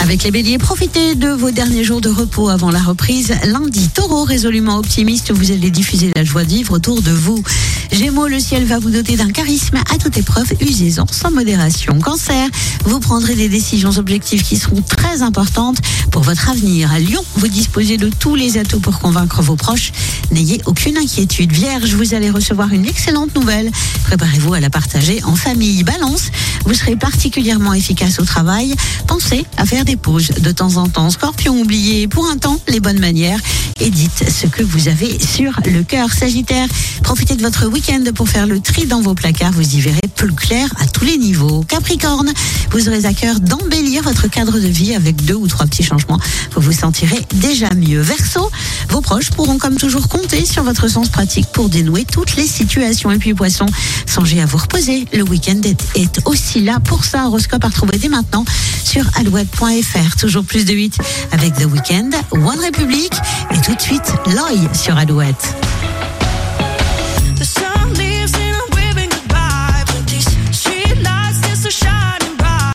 Avec les béliers, profitez de vos derniers jours de repos avant la reprise. Lundi, taureau résolument optimiste, vous allez diffuser la joie de vivre autour de vous. Gémeaux, le ciel va vous doter d'un charisme à toute épreuve, usez-en sans modération. Cancer, vous prendrez des décisions objectives qui seront très importantes pour votre avenir. À Lyon, vous disposez de tous les atouts pour convaincre vos proches. N'ayez aucune inquiétude. Vierge, vous allez recevoir une excellente nouvelle. Préparez-vous à la partager en famille. Balance, vous serez particulièrement efficace au travail. Pensez à faire des pauses de temps en temps. Scorpion, oubliez pour un temps les bonnes manières et dites ce que vous avez sur le cœur. Sagittaire, profitez de votre week-end pour faire le tri dans vos placards. Vous y verrez plus clair à tous les niveaux. Capricorne, vous aurez à cœur d'embellir votre cadre de vie avec deux ou trois petits changements. Vous vous sentirez déjà mieux. Verseau, vos proches pourront comme toujours compter sur votre sens pratique pour dénouer toutes les situations. Et puis Poisson, songez à vous reposer. Le week-end est aussi là pour ça. Horoscope à retrouver dès maintenant sur alouette.fr. Toujours plus de 8 avec The Weekend, One Republic et tout de suite Loy sur Alouette.